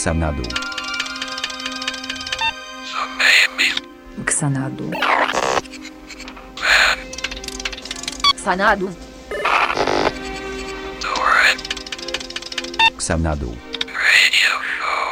ksanadu. Xanadu Xanadu Ksanadu. Radio show.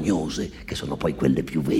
Vergognose, che sono poi quelle più vere.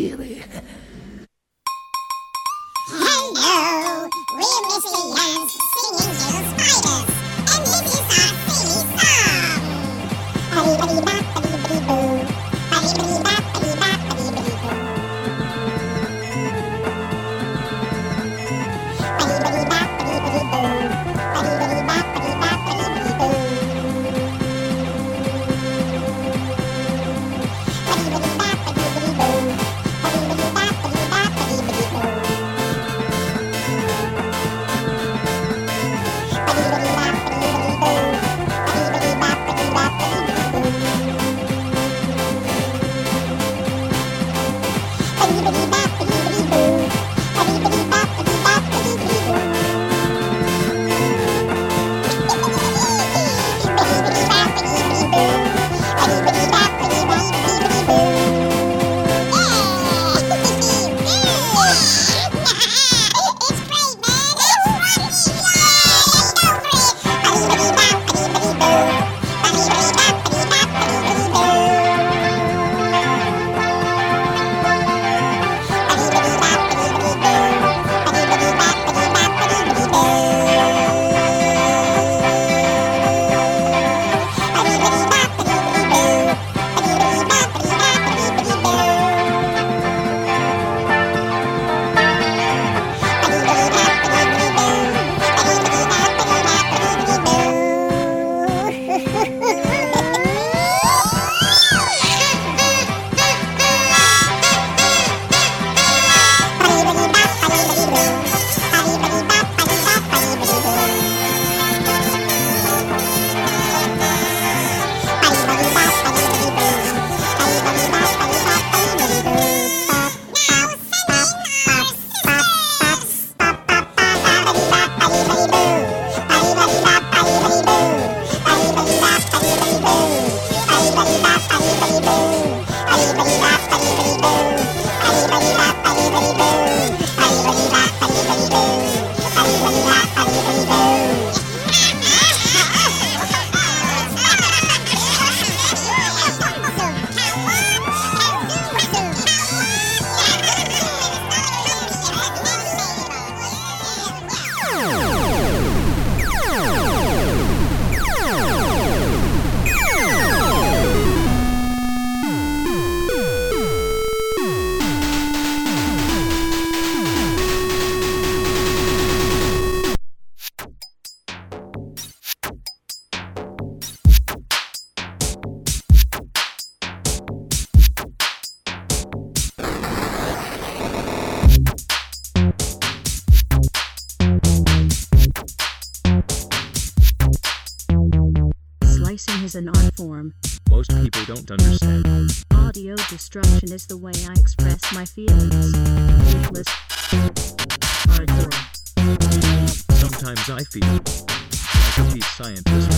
scientist.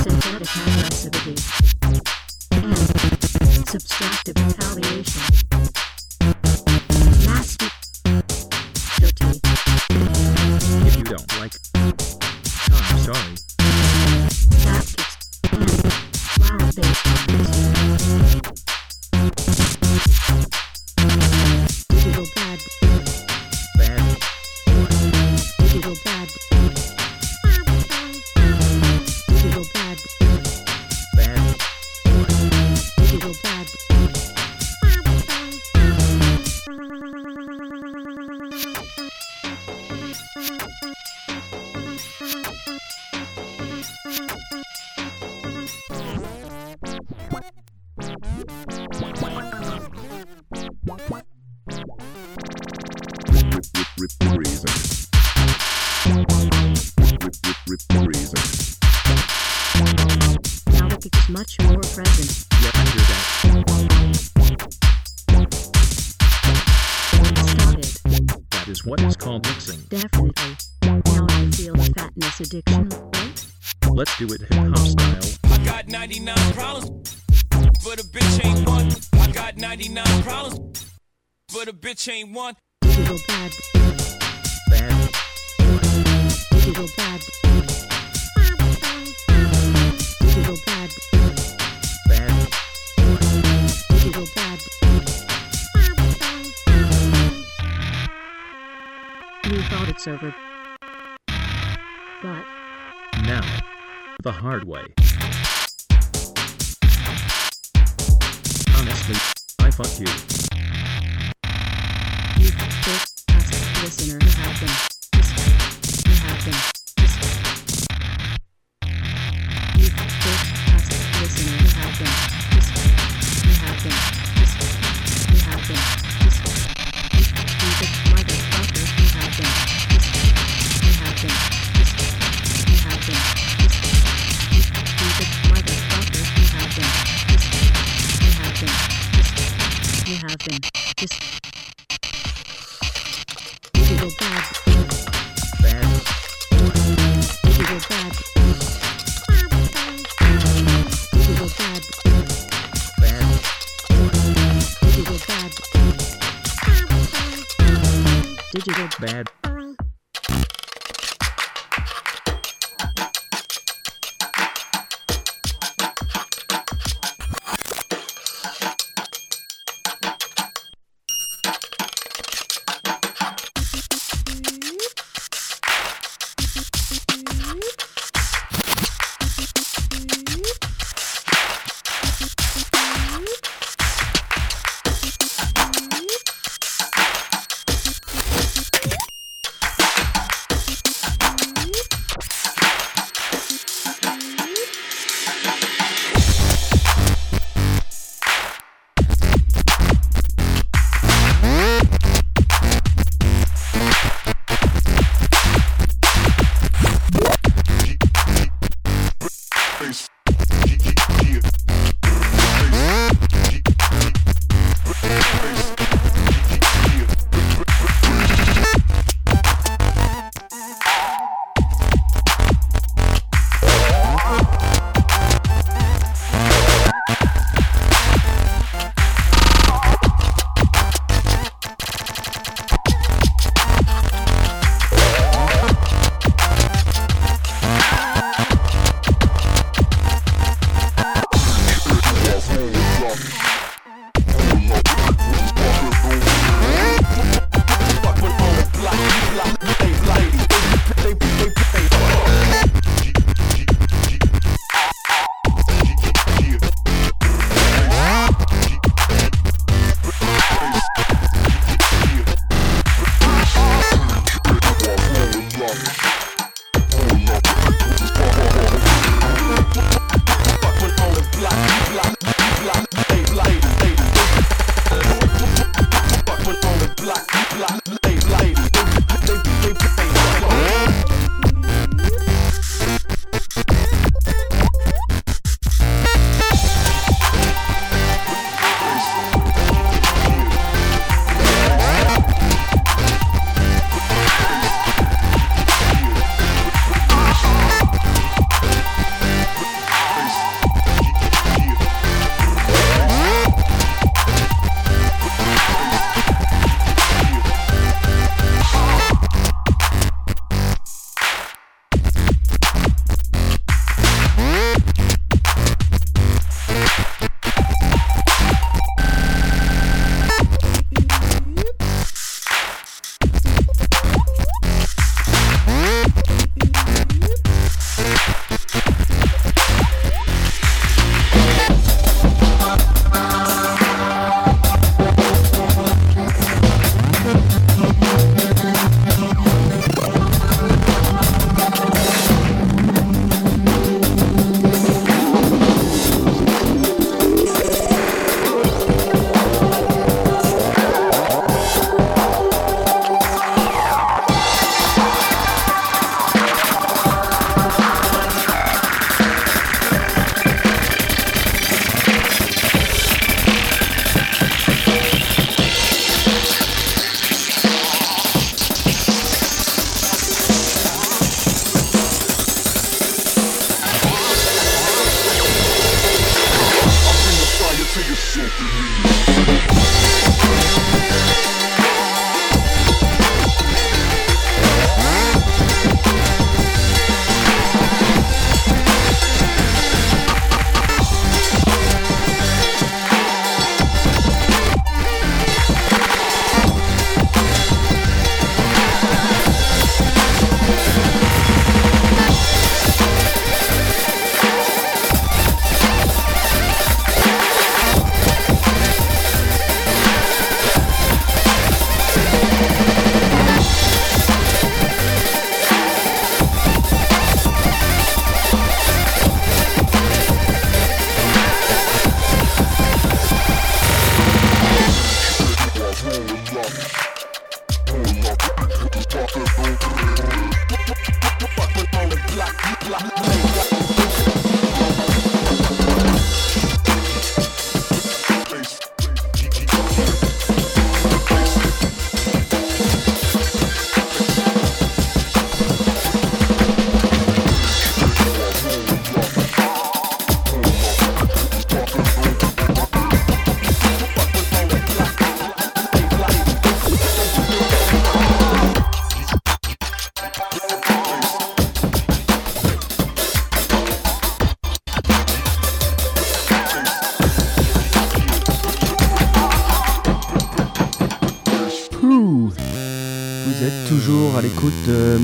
Synthetic passivity, and subtractive retaliation. do it hip hop style. I got 99 problems, but a bitch ain't one. I got 99 problems, but a bitch ain't one. Bad. Bad. Bad. You thought it's over. But. Now the hard way. Honestly, I fuck you. You fuck listener. You have been. You have been.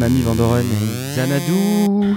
Mamie Vandoren et Xanadu.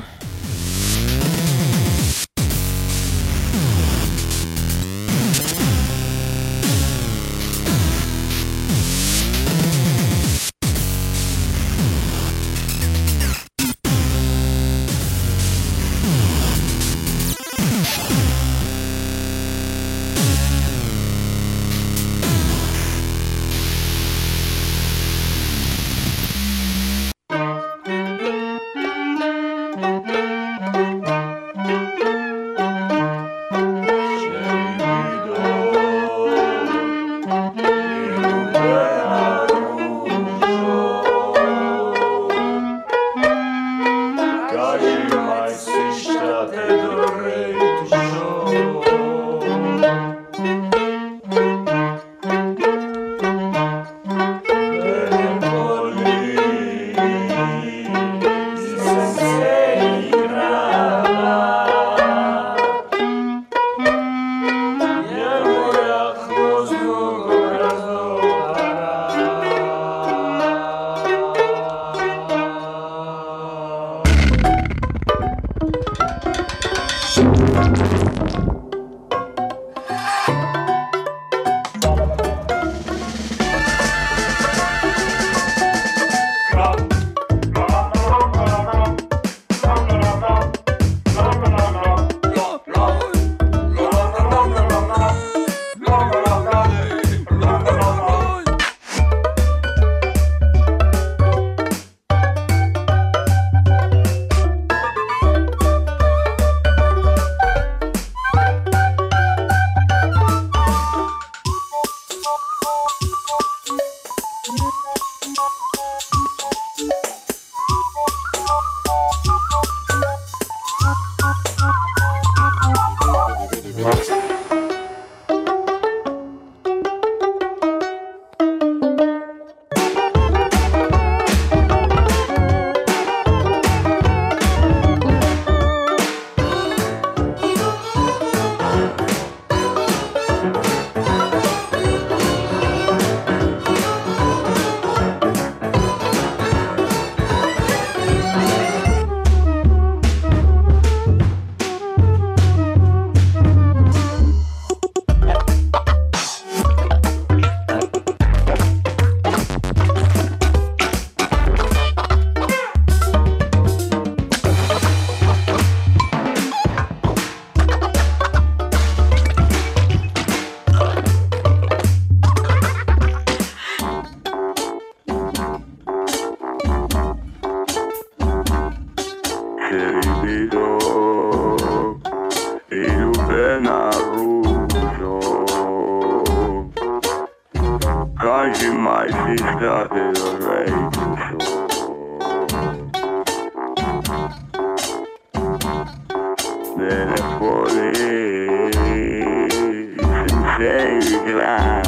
la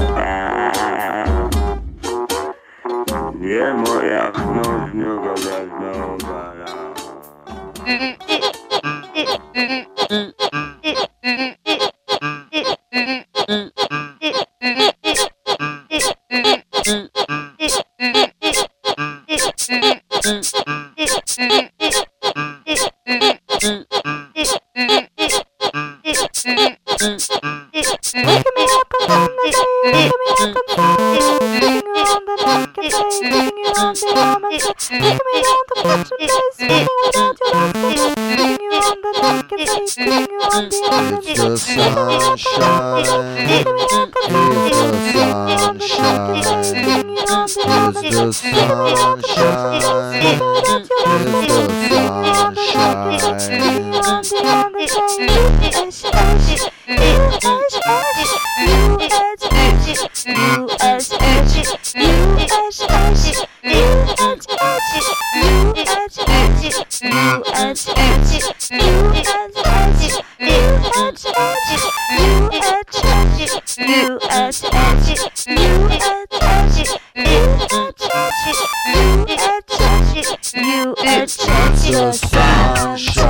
the sunshine.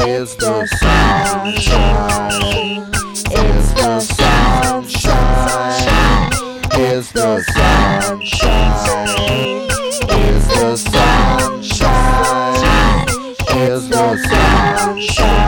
It's the sunshine. It's the sunshine. It's the sunshine. It's the sunshine. It's the sunshine.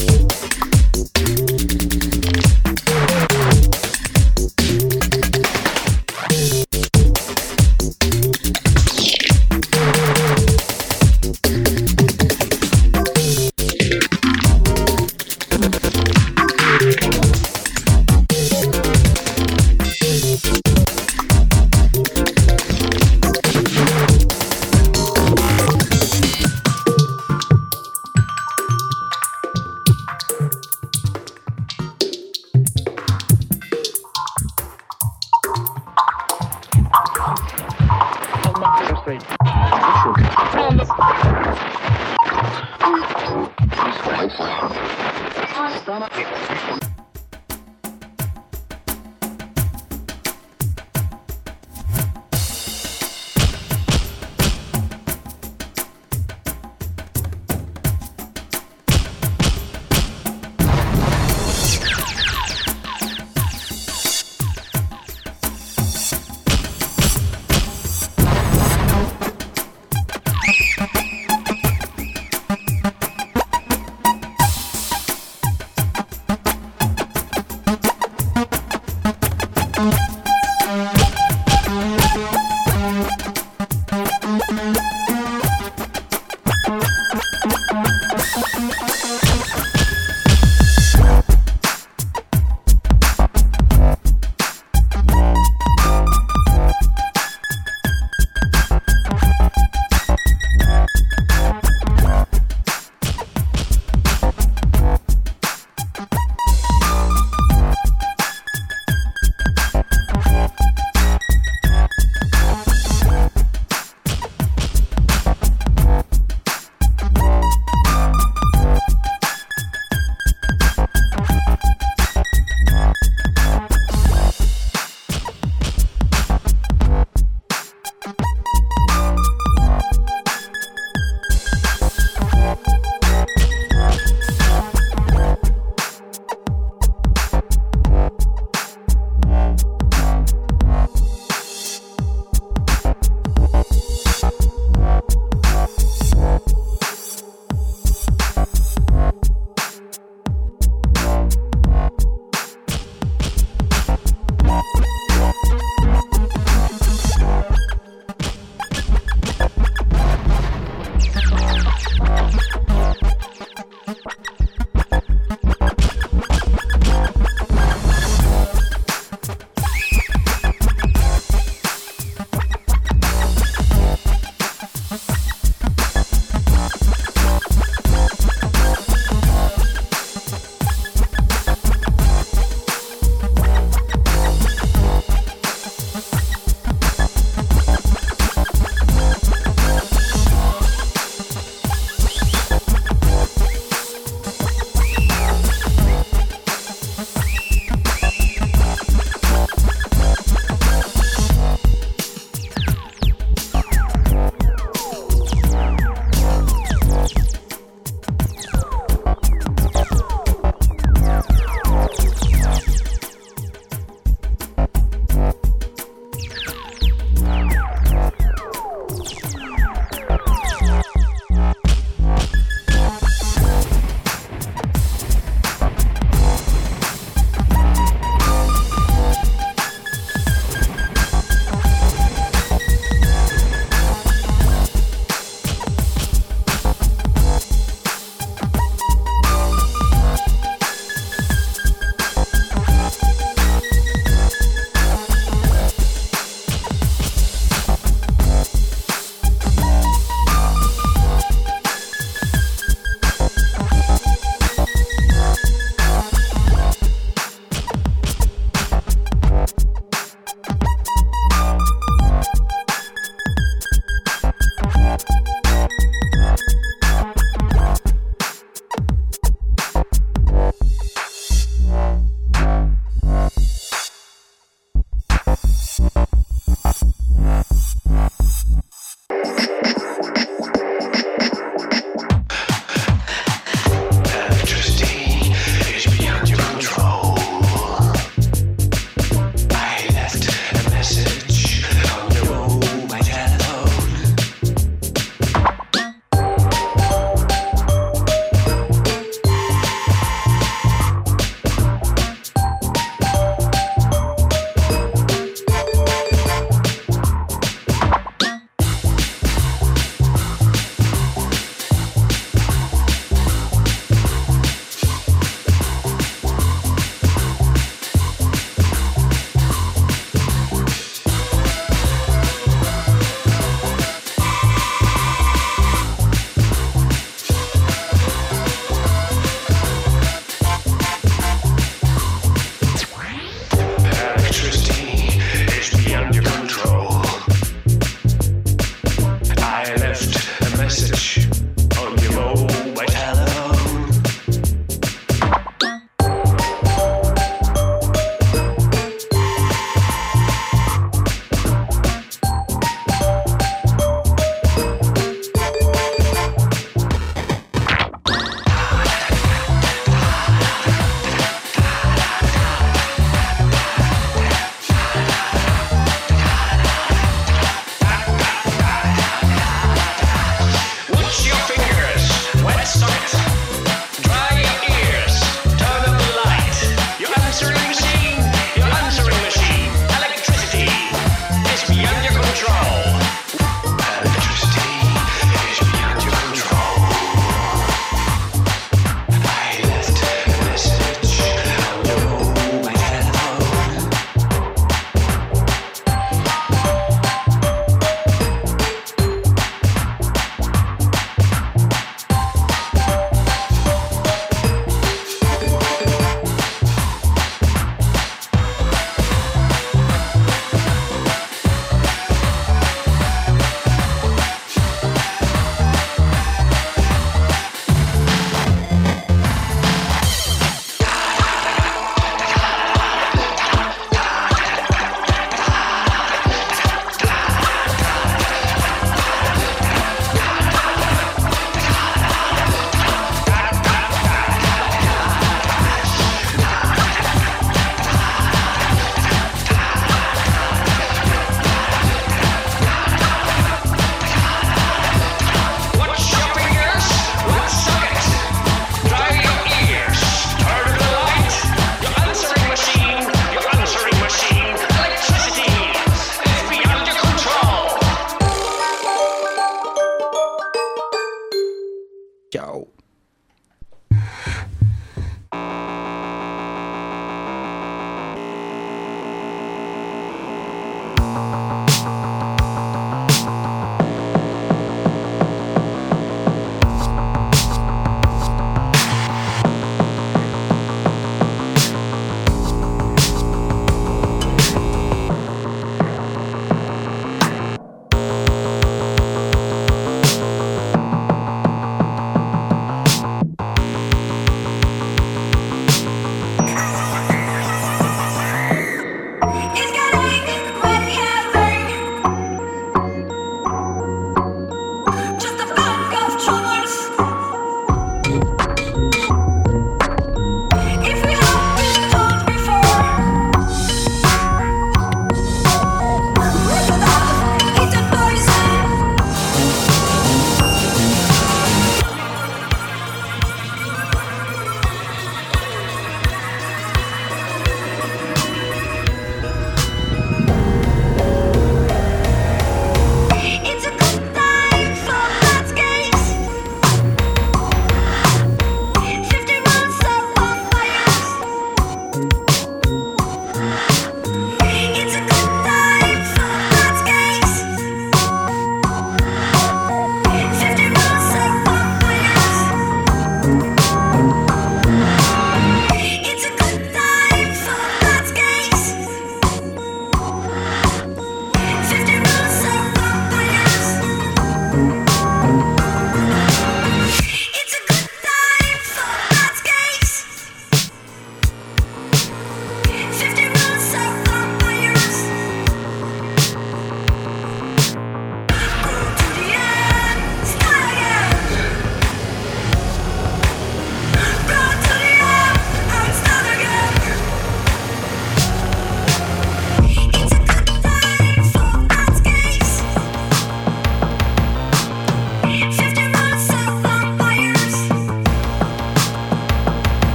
you.